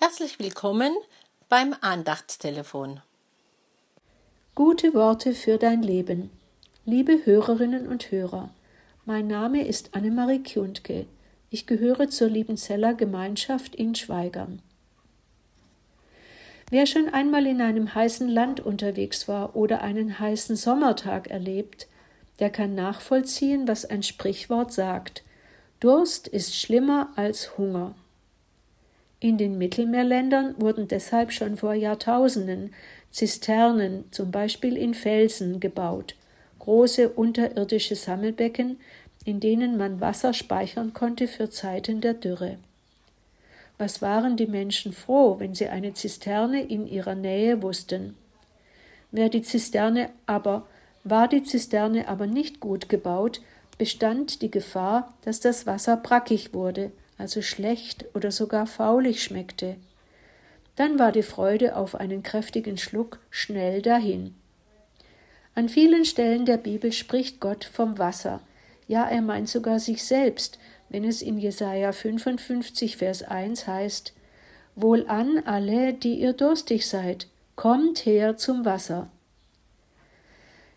Herzlich willkommen beim Andachtstelefon. Gute Worte für dein Leben. Liebe Hörerinnen und Hörer, mein Name ist Annemarie Kjuntke. Ich gehöre zur Liebenzeller Gemeinschaft in Schweigern. Wer schon einmal in einem heißen Land unterwegs war oder einen heißen Sommertag erlebt, der kann nachvollziehen, was ein Sprichwort sagt. Durst ist schlimmer als Hunger. In den Mittelmeerländern wurden deshalb schon vor Jahrtausenden Zisternen, zum Beispiel in Felsen, gebaut, große unterirdische Sammelbecken, in denen man Wasser speichern konnte für Zeiten der Dürre. Was waren die Menschen froh, wenn sie eine Zisterne in ihrer Nähe wussten. Wer die Zisterne aber war die Zisterne aber nicht gut gebaut, bestand die Gefahr, dass das Wasser brackig wurde, also schlecht oder sogar faulig schmeckte. Dann war die Freude auf einen kräftigen Schluck schnell dahin. An vielen Stellen der Bibel spricht Gott vom Wasser. Ja, er meint sogar sich selbst, wenn es in Jesaja 55, Vers 1 heißt: Wohlan alle, die ihr durstig seid, kommt her zum Wasser.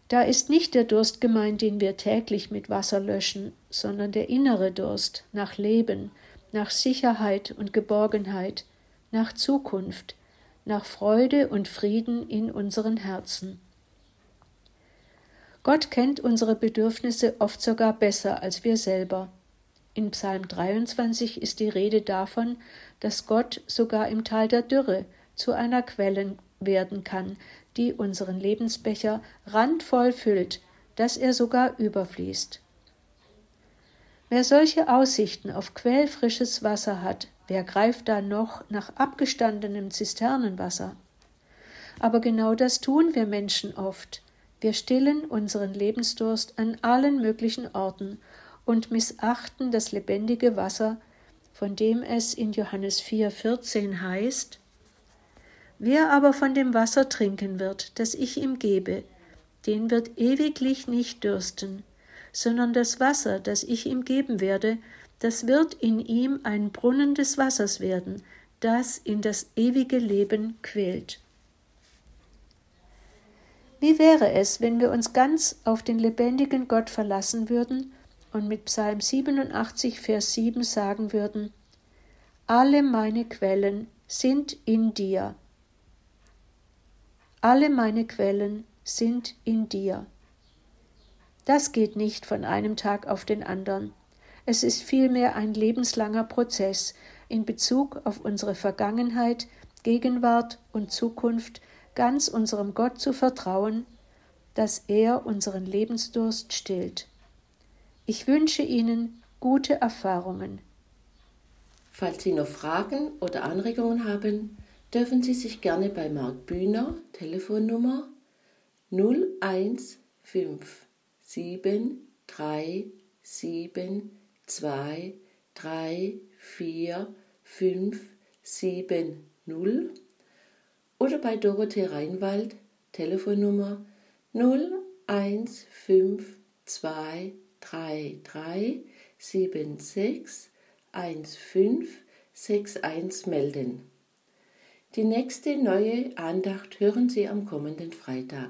Da ist nicht der Durst gemeint, den wir täglich mit Wasser löschen, sondern der innere Durst nach Leben, nach Sicherheit und Geborgenheit, nach Zukunft, nach Freude und Frieden in unseren Herzen. Gott kennt unsere Bedürfnisse oft sogar besser als wir selber. In Psalm 23 ist die Rede davon, dass Gott sogar im Tal der Dürre zu einer Quelle werden kann, die unseren Lebensbecher randvoll füllt, dass er sogar überfließt. Wer solche Aussichten auf quellfrisches Wasser hat, wer greift da noch nach abgestandenem Zisternenwasser? Aber genau das tun wir Menschen oft. Wir stillen unseren Lebensdurst an allen möglichen Orten und missachten das lebendige Wasser, von dem es in Johannes 4,14 heißt: Wer aber von dem Wasser trinken wird, das ich ihm gebe, den wird ewiglich nicht dürsten, sondern das Wasser, das ich ihm geben werde, das wird in ihm ein Brunnen des Wassers werden, das in das ewige Leben quillt. Wie wäre es, wenn wir uns ganz auf den lebendigen Gott verlassen würden und mit Psalm 87, Vers 7 sagen würden, Alle meine Quellen sind in dir. Alle meine Quellen sind in dir. Das geht nicht von einem Tag auf den anderen. Es ist vielmehr ein lebenslanger Prozess in Bezug auf unsere Vergangenheit, Gegenwart und Zukunft ganz unserem Gott zu vertrauen, dass er unseren Lebensdurst stillt. Ich wünsche Ihnen gute Erfahrungen. Falls Sie noch Fragen oder Anregungen haben, dürfen Sie sich gerne bei Marc Bühner, Telefonnummer 015 sieben, drei, sieben, zwei, drei, vier, fünf, sieben, null oder bei Dorothee Reinwald, Telefonnummer 0152333761561 melden. Die nächste neue Andacht hören Sie am kommenden Freitag.